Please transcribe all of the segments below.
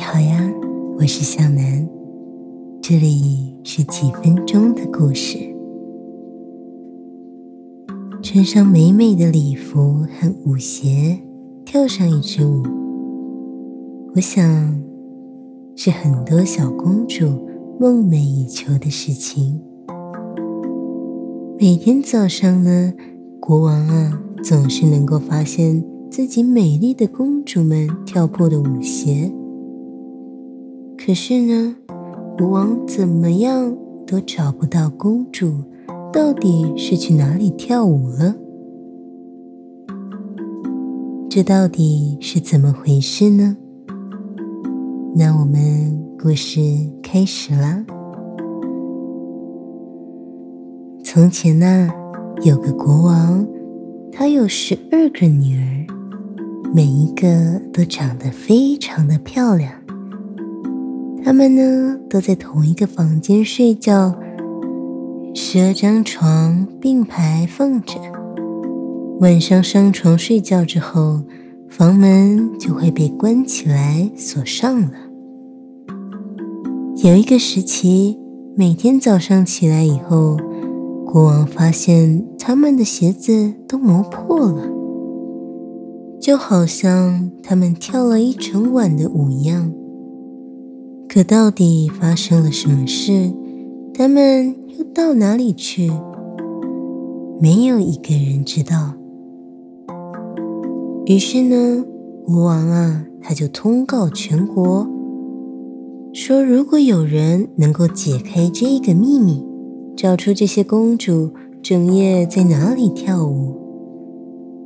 你好呀，我是向南，这里是几分钟的故事。穿上美美的礼服和舞鞋，跳上一支舞，我想是很多小公主梦寐以求的事情。每天早上呢，国王啊总是能够发现自己美丽的公主们跳破的舞鞋。可是呢，国王怎么样都找不到公主，到底是去哪里跳舞了？这到底是怎么回事呢？那我们故事开始啦。从前呢，有个国王，他有十二个女儿，每一个都长得非常的漂亮。他们呢都在同一个房间睡觉，十二张床并排放着。晚上上床睡觉之后，房门就会被关起来锁上了。有一个时期，每天早上起来以后，国王发现他们的鞋子都磨破了，就好像他们跳了一整晚的舞一样。可到底发生了什么事？他们又到哪里去？没有一个人知道。于是呢，国王啊，他就通告全国，说如果有人能够解开这个秘密，找出这些公主整夜在哪里跳舞，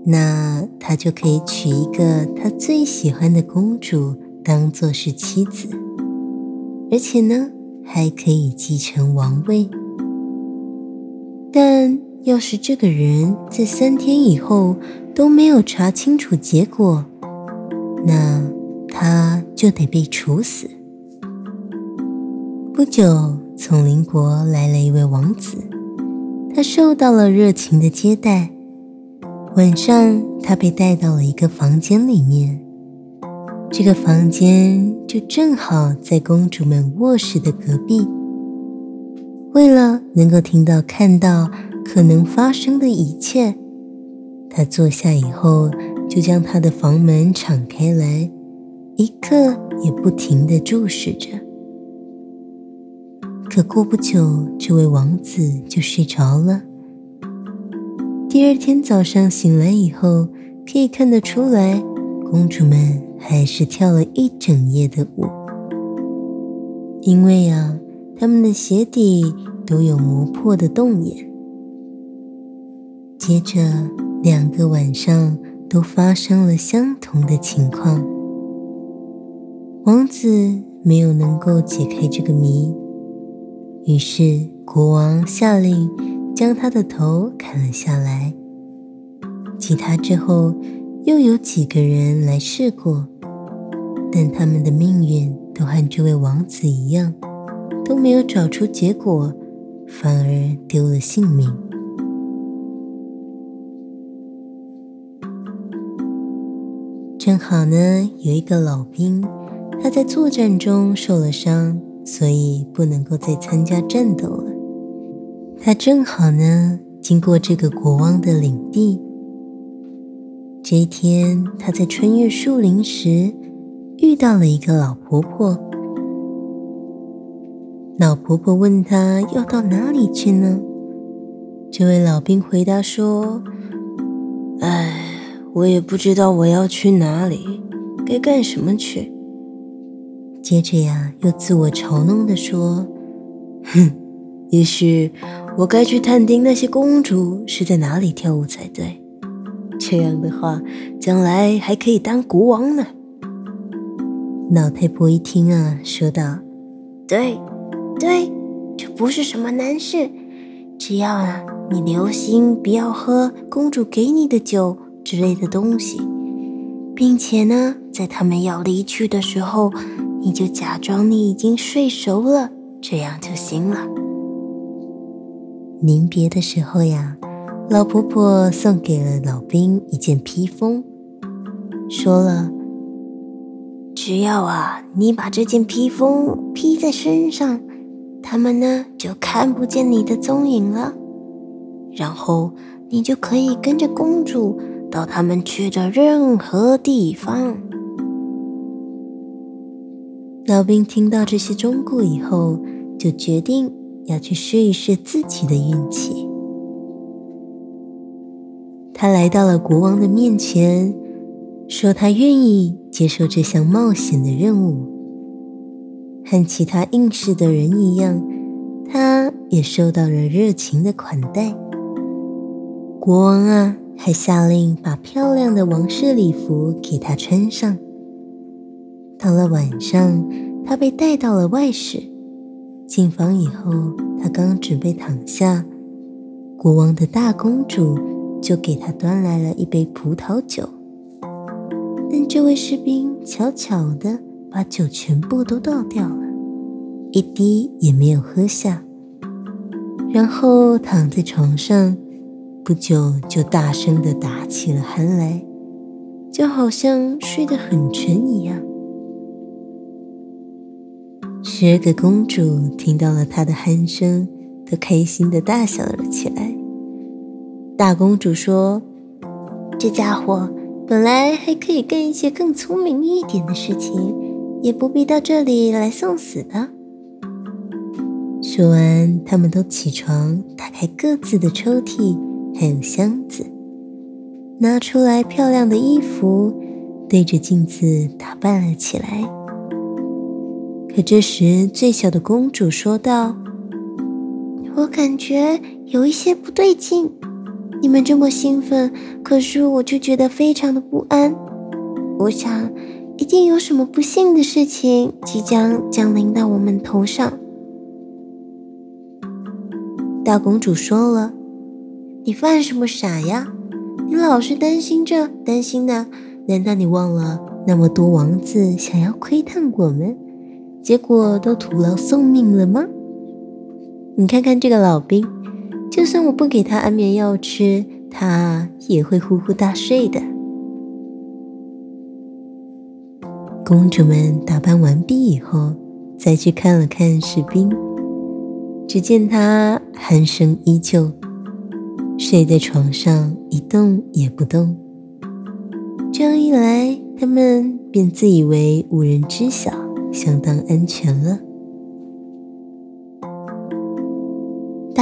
那他就可以娶一个他最喜欢的公主当做是妻子。而且呢，还可以继承王位。但要是这个人在三天以后都没有查清楚结果，那他就得被处死。不久，从邻国来了一位王子，他受到了热情的接待。晚上，他被带到了一个房间里面。这个房间就正好在公主们卧室的隔壁。为了能够听到、看到可能发生的一切，他坐下以后就将他的房门敞开来，一刻也不停地注视着。可过不久，这位王子就睡着了。第二天早上醒来以后，可以看得出来，公主们。还是跳了一整夜的舞，因为啊，他们的鞋底都有磨破的洞眼。接着两个晚上都发生了相同的情况，王子没有能够解开这个谜，于是国王下令将他的头砍了下来。其他之后又有几个人来试过。但他们的命运都和这位王子一样，都没有找出结果，反而丢了性命。正好呢，有一个老兵，他在作战中受了伤，所以不能够再参加战斗了。他正好呢，经过这个国王的领地。这一天，他在穿越树林时。遇到了一个老婆婆，老婆婆问他要到哪里去呢？这位老兵回答说：“哎，我也不知道我要去哪里，该干什么去。”接着呀，又自我嘲弄的说：“哼，也许我该去探听那些公主是在哪里跳舞才对。这样的话，将来还可以当国王呢。”老太婆一听啊，说道：“对，对，这不是什么难事，只要啊，你留心不要喝公主给你的酒之类的东西，并且呢，在他们要离去的时候，你就假装你已经睡熟了，这样就行了。临别的时候呀，老婆婆送给了老兵一件披风，说了。”只要啊，你把这件披风披在身上，他们呢就看不见你的踪影了。然后你就可以跟着公主到他们去的任何地方。老兵听到这些忠告以后，就决定要去试一试自己的运气。他来到了国王的面前，说他愿意接受这项冒险的任务。和其他应试的人一样，他也受到了热情的款待。国王啊，还下令把漂亮的王室礼服给他穿上。到了晚上，他被带到了外室。进房以后，他刚准备躺下，国王的大公主。就给他端来了一杯葡萄酒，但这位士兵悄悄地把酒全部都倒掉了，一滴也没有喝下。然后躺在床上，不久就大声地打起了鼾来，就好像睡得很沉一样。十二个公主听到了他的鼾声，都开心地大笑了起来。大公主说：“这家伙本来还可以干一些更聪明一点的事情，也不必到这里来送死的。”说完，他们都起床，打开各自的抽屉，还有箱子，拿出来漂亮的衣服，对着镜子打扮了起来。可这时，最小的公主说道：“我感觉有一些不对劲。”你们这么兴奋，可是我却觉得非常的不安。我想，一定有什么不幸的事情即将降临到我们头上。大公主说了：“你犯什么傻呀？你老是担心这担心那，难道你忘了那么多王子想要窥探我们，结果都徒劳送命了吗？你看看这个老兵。”就算我不给他安眠药吃，他也会呼呼大睡的。公主们打扮完毕以后，再去看了看士兵，只见他鼾声依旧，睡在床上一动也不动。这样一来，他们便自以为无人知晓，相当安全了。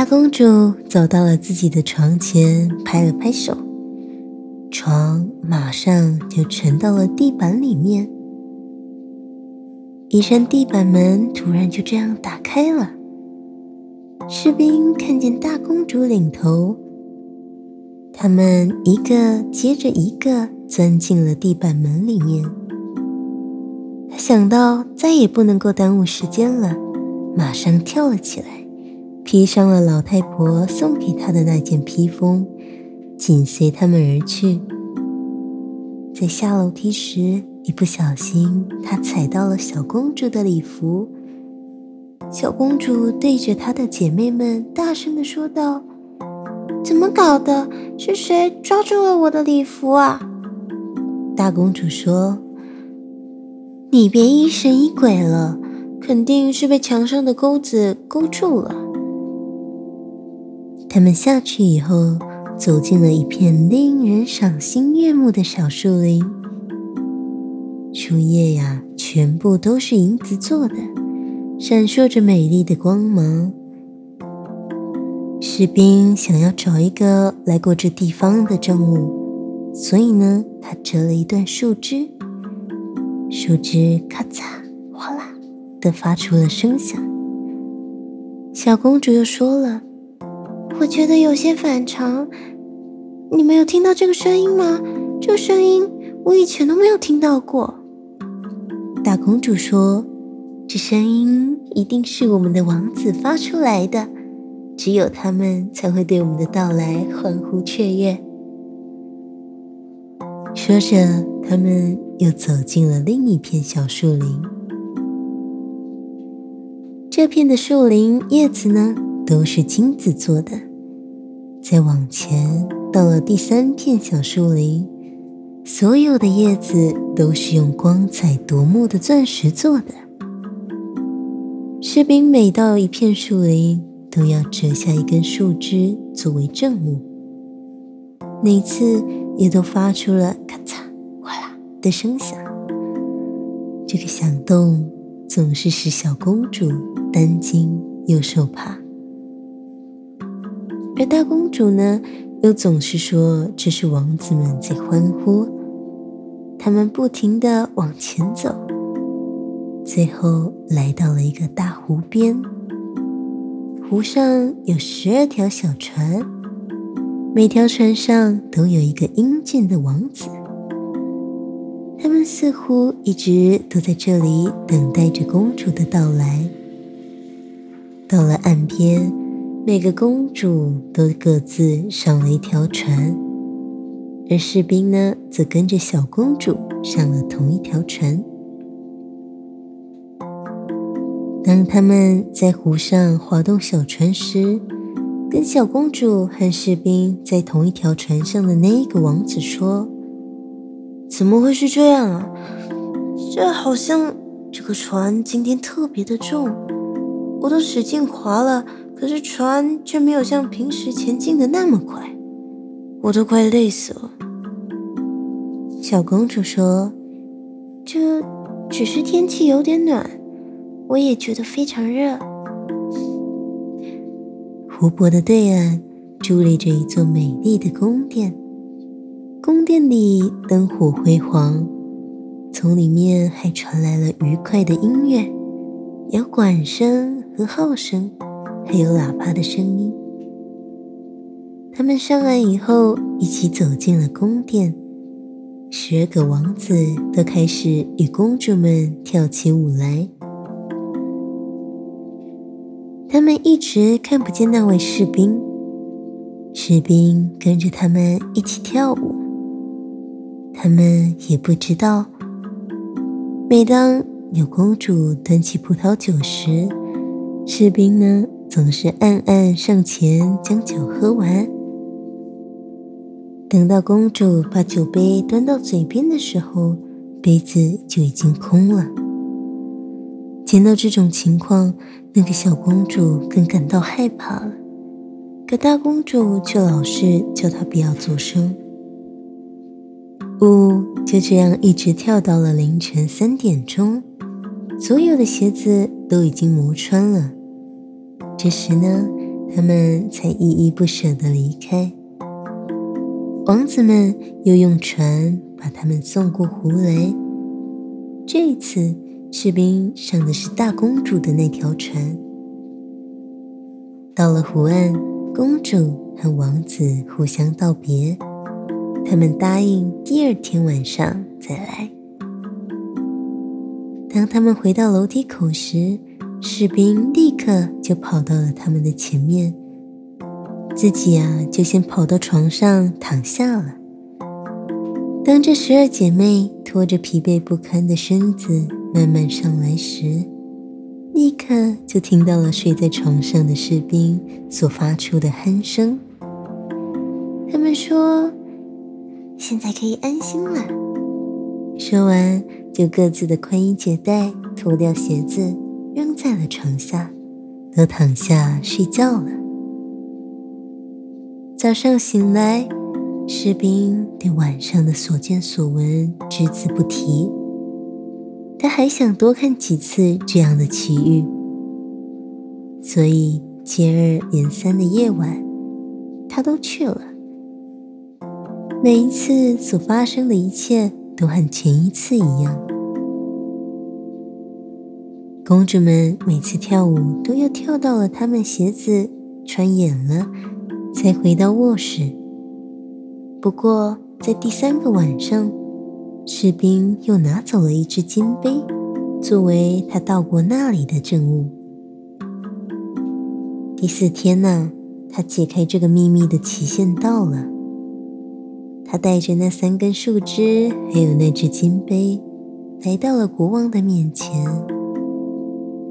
大公主走到了自己的床前，拍了拍手，床马上就沉到了地板里面。一扇地板门突然就这样打开了。士兵看见大公主领头，他们一个接着一个钻进了地板门里面。他想到再也不能够耽误时间了，马上跳了起来。披上了老太婆送给他的那件披风，紧随他们而去。在下楼梯时，一不小心，他踩到了小公主的礼服。小公主对着她的姐妹们大声的说道：“怎么搞的？是谁抓住了我的礼服啊？”大公主说：“你别疑神疑鬼了，肯定是被墙上的钩子勾住了。”他们下去以后，走进了一片令人赏心悦目的小树林。树叶呀，全部都是银子做的，闪烁着美丽的光芒。士兵想要找一个来过这地方的证物，所以呢，他折了一段树枝，树枝咔嚓哗啦的发出了声响。小公主又说了。我觉得有些反常，你没有听到这个声音吗？这个声音我以前都没有听到过。大公主说：“这声音一定是我们的王子发出来的，只有他们才会对我们的到来欢呼雀跃。”说着，他们又走进了另一片小树林。这片的树林叶子呢，都是金子做的。再往前，到了第三片小树林，所有的叶子都是用光彩夺目的钻石做的。士兵每到一片树林，都要折下一根树枝作为证物，每次也都发出了咔嚓、哗啦的声响。这个响动总是使小公主担惊又受怕，而大公主呢，又总是说这是王子们在欢呼。他们不停的往前走。最后来到了一个大湖边，湖上有十二条小船，每条船上都有一个英俊的王子。他们似乎一直都在这里等待着公主的到来。到了岸边，每个公主都各自上了一条船，而士兵呢，则跟着小公主上了同一条船。当他们在湖上划动小船时，跟小公主和士兵在同一条船上的那一个王子说：“怎么会是这样啊？这好像这个船今天特别的重，我都使劲划了，可是船却没有像平时前进的那么快，我都快累死了。”小公主说：“这只是天气有点暖。”我也觉得非常热。湖泊的对岸伫立着一座美丽的宫殿，宫殿里灯火辉煌，从里面还传来了愉快的音乐，有管声和号声，还有喇叭的声音。他们上岸以后，一起走进了宫殿，十二个王子都开始与公主们跳起舞来。他们一直看不见那位士兵，士兵跟着他们一起跳舞。他们也不知道，每当有公主端起葡萄酒时，士兵呢总是暗暗上前将酒喝完。等到公主把酒杯端到嘴边的时候，杯子就已经空了。见到这种情况，那个小公主更感到害怕了。可大公主却老是叫她不要作声。舞就这样一直跳到了凌晨三点钟，所有的鞋子都已经磨穿了。这时呢，他们才依依不舍地离开。王子们又用船把他们送过湖来。这次。士兵上的是大公主的那条船。到了湖岸，公主和王子互相道别，他们答应第二天晚上再来。当他们回到楼梯口时，士兵立刻就跑到了他们的前面，自己啊就先跑到床上躺下了。当这十二姐妹拖着疲惫不堪的身子。慢慢上来时，立刻就听到了睡在床上的士兵所发出的鼾声。他们说：“现在可以安心了。”说完，就各自的宽衣解带，脱掉鞋子，扔在了床下，都躺下睡觉了。早上醒来，士兵对晚上的所见所闻只字不提。他还想多看几次这样的奇遇，所以接二连三的夜晚，他都去了。每一次所发生的一切都和前一次一样。公主们每次跳舞都要跳到了她们鞋子穿眼了，才回到卧室。不过在第三个晚上。士兵又拿走了一只金杯，作为他到过那里的证物。第四天呢，他解开这个秘密的期限到了。他带着那三根树枝，还有那只金杯，来到了国王的面前。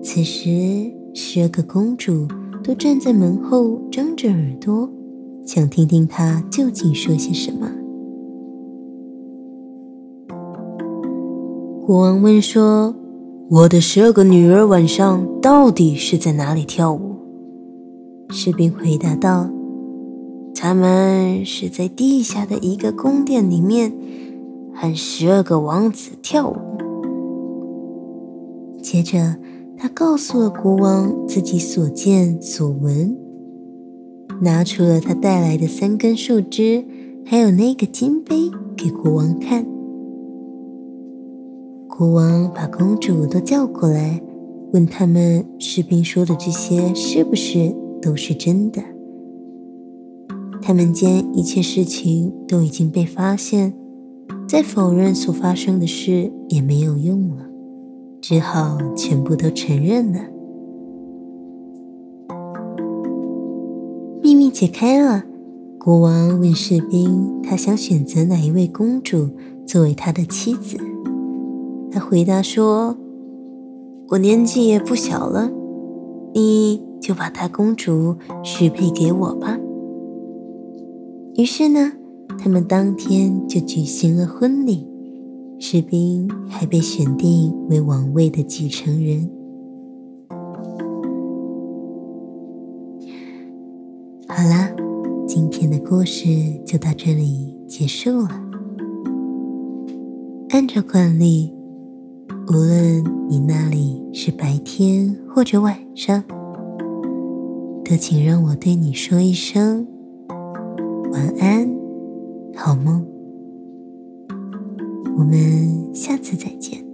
此时，十二个公主都站在门后，张着耳朵，想听听她究竟说些什么。国王问说：“我的十二个女儿晚上到底是在哪里跳舞？”士兵回答道：“他们是在地下的一个宫殿里面，和十二个王子跳舞。”接着，他告诉了国王自己所见所闻，拿出了他带来的三根树枝，还有那个金杯给国王看。国王把公主都叫过来，问他们士兵说的这些是不是。都是真的。他们间一切事情都已经被发现，再否认所发生的事也没有用了，只好全部都承认了。秘密解开了，国王问士兵：“他想选择哪一位公主作为他的妻子？”他回答说：“我年纪也不小了，你。”就把她公主许配给我吧。于是呢，他们当天就举行了婚礼，士兵还被选定为王位的继承人。好啦，今天的故事就到这里结束了。按照惯例，无论你那里是白天或者晚上。都请让我对你说一声晚安，好梦。我们下次再见。